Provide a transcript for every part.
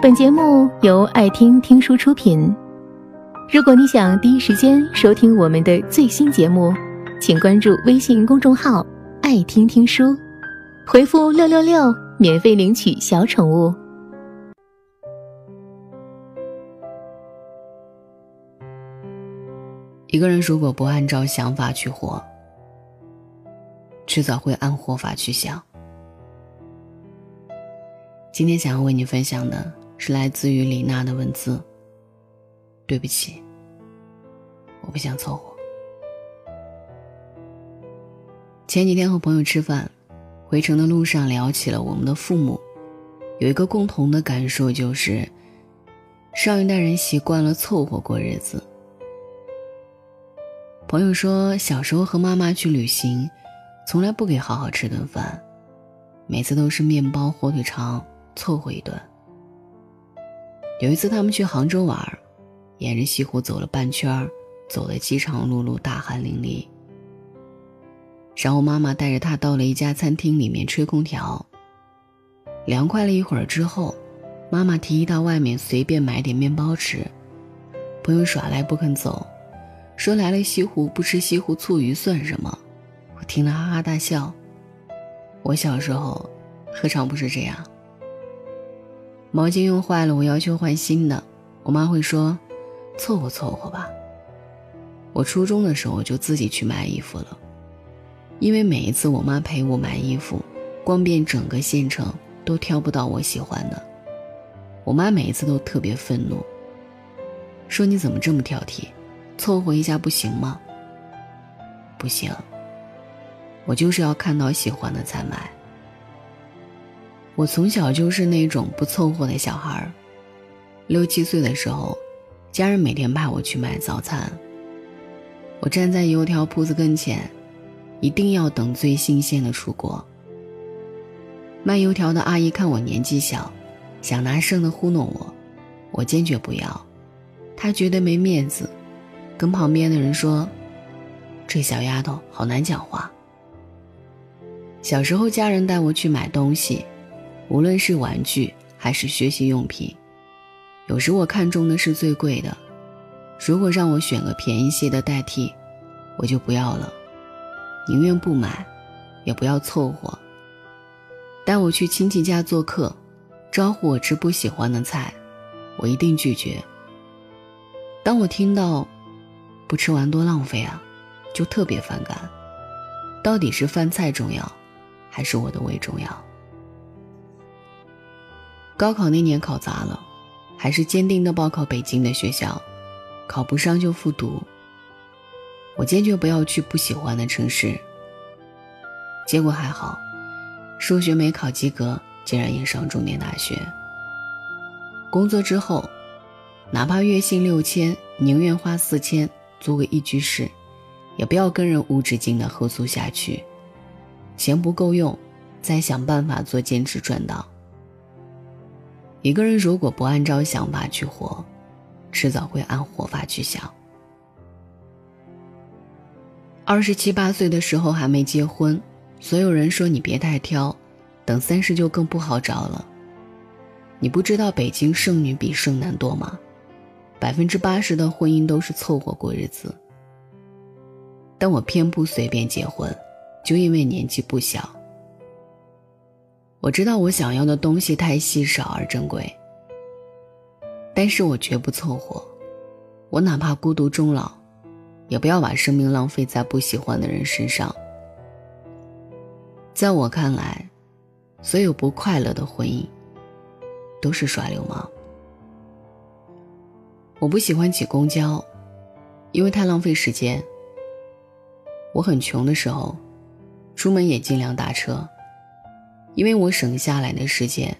本节目由爱听听书出品。如果你想第一时间收听我们的最新节目，请关注微信公众号“爱听听书”，回复“六六六”免费领取小宠物。一个人如果不按照想法去活，迟早会按活法去想。今天想要为你分享的是来自于李娜的文字。对不起，我不想凑合。前几天和朋友吃饭，回程的路上聊起了我们的父母，有一个共同的感受就是，上一代人习惯了凑合过日子。朋友说，小时候和妈妈去旅行，从来不给好好吃顿饭，每次都是面包、火腿肠凑合一顿。有一次他们去杭州玩，沿着西湖走了半圈，走得饥肠辘辘、大汗淋漓。然后妈妈带着他到了一家餐厅里面吹空调。凉快了一会儿之后，妈妈提议到外面随便买点面包吃，朋友耍赖不肯走。说来了西湖不吃西湖醋鱼算什么？我听了哈哈大笑。我小时候何尝不是这样？毛巾用坏了，我要求换新的，我妈会说：“凑合凑合吧。”我初中的时候就自己去买衣服了，因为每一次我妈陪我买衣服，逛遍整个县城都挑不到我喜欢的。我妈每一次都特别愤怒，说：“你怎么这么挑剔？”凑合一下不行吗？不行，我就是要看到喜欢的才买。我从小就是那种不凑合的小孩儿。六七岁的时候，家人每天派我去买早餐。我站在油条铺子跟前，一定要等最新鲜的出锅。卖油条的阿姨看我年纪小，想拿剩的糊弄我，我坚决不要，她觉得没面子。跟旁边的人说：“这小丫头好难讲话。”小时候，家人带我去买东西，无论是玩具还是学习用品，有时我看中的是最贵的，如果让我选个便宜些的代替，我就不要了，宁愿不买，也不要凑合。带我去亲戚家做客，招呼我吃不喜欢的菜，我一定拒绝。当我听到。不吃完多浪费啊，就特别反感。到底是饭菜重要，还是我的胃重要？高考那年考砸了，还是坚定的报考北京的学校，考不上就复读。我坚决不要去不喜欢的城市。结果还好，数学没考及格，竟然也上重点大学。工作之后，哪怕月薪六千，宁愿花四千。租个一居室，也不要跟人无止境的合租下去。钱不够用，再想办法做兼职赚到。一个人如果不按照想法去活，迟早会按活法去想。二十七八岁的时候还没结婚，所有人说你别太挑，等三十就更不好找了。你不知道北京剩女比剩男多吗？百分之八十的婚姻都是凑合过日子，但我偏不随便结婚，就因为年纪不小。我知道我想要的东西太稀少而珍贵，但是我绝不凑合。我哪怕孤独终老，也不要把生命浪费在不喜欢的人身上。在我看来，所有不快乐的婚姻，都是耍流氓。我不喜欢挤公交，因为太浪费时间。我很穷的时候，出门也尽量打车，因为我省下来的时间，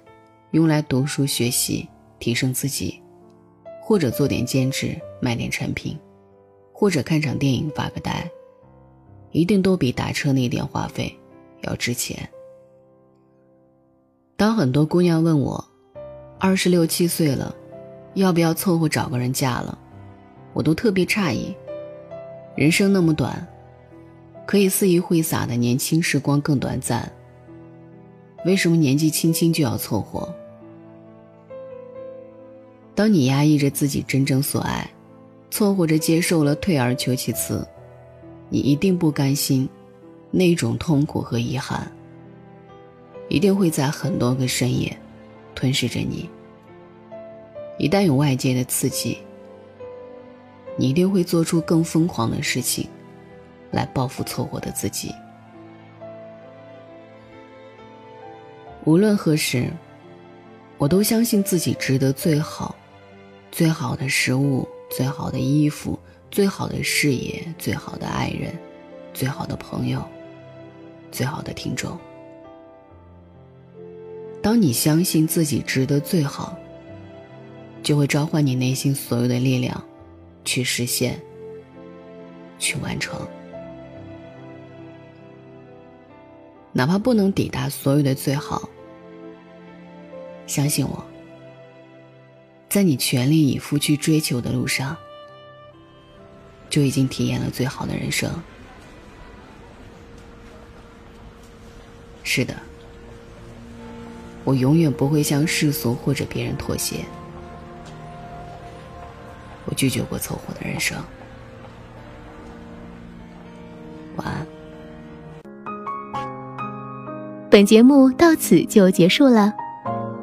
用来读书学习，提升自己，或者做点兼职卖点产品，或者看场电影发个呆，一定都比打车那点话费要值钱。当很多姑娘问我，二十六七岁了。要不要凑合找个人嫁了？我都特别诧异。人生那么短，可以肆意挥洒的年轻时光更短暂。为什么年纪轻轻就要凑合？当你压抑着自己真正所爱，错或着接受了退而求其次，你一定不甘心，那种痛苦和遗憾，一定会在很多个深夜吞噬着你。一旦有外界的刺激，你一定会做出更疯狂的事情，来报复错过的自己。无论何时，我都相信自己值得最好。最好的食物，最好的衣服，最好的事业，最好的爱人，最好的朋友，最好的听众。当你相信自己值得最好，就会召唤你内心所有的力量，去实现，去完成。哪怕不能抵达所有的最好，相信我。在你全力以赴去追求的路上，就已经体验了最好的人生。是的，我永远不会向世俗或者别人妥协。我拒绝过凑合的人生。晚安。本节目到此就结束了，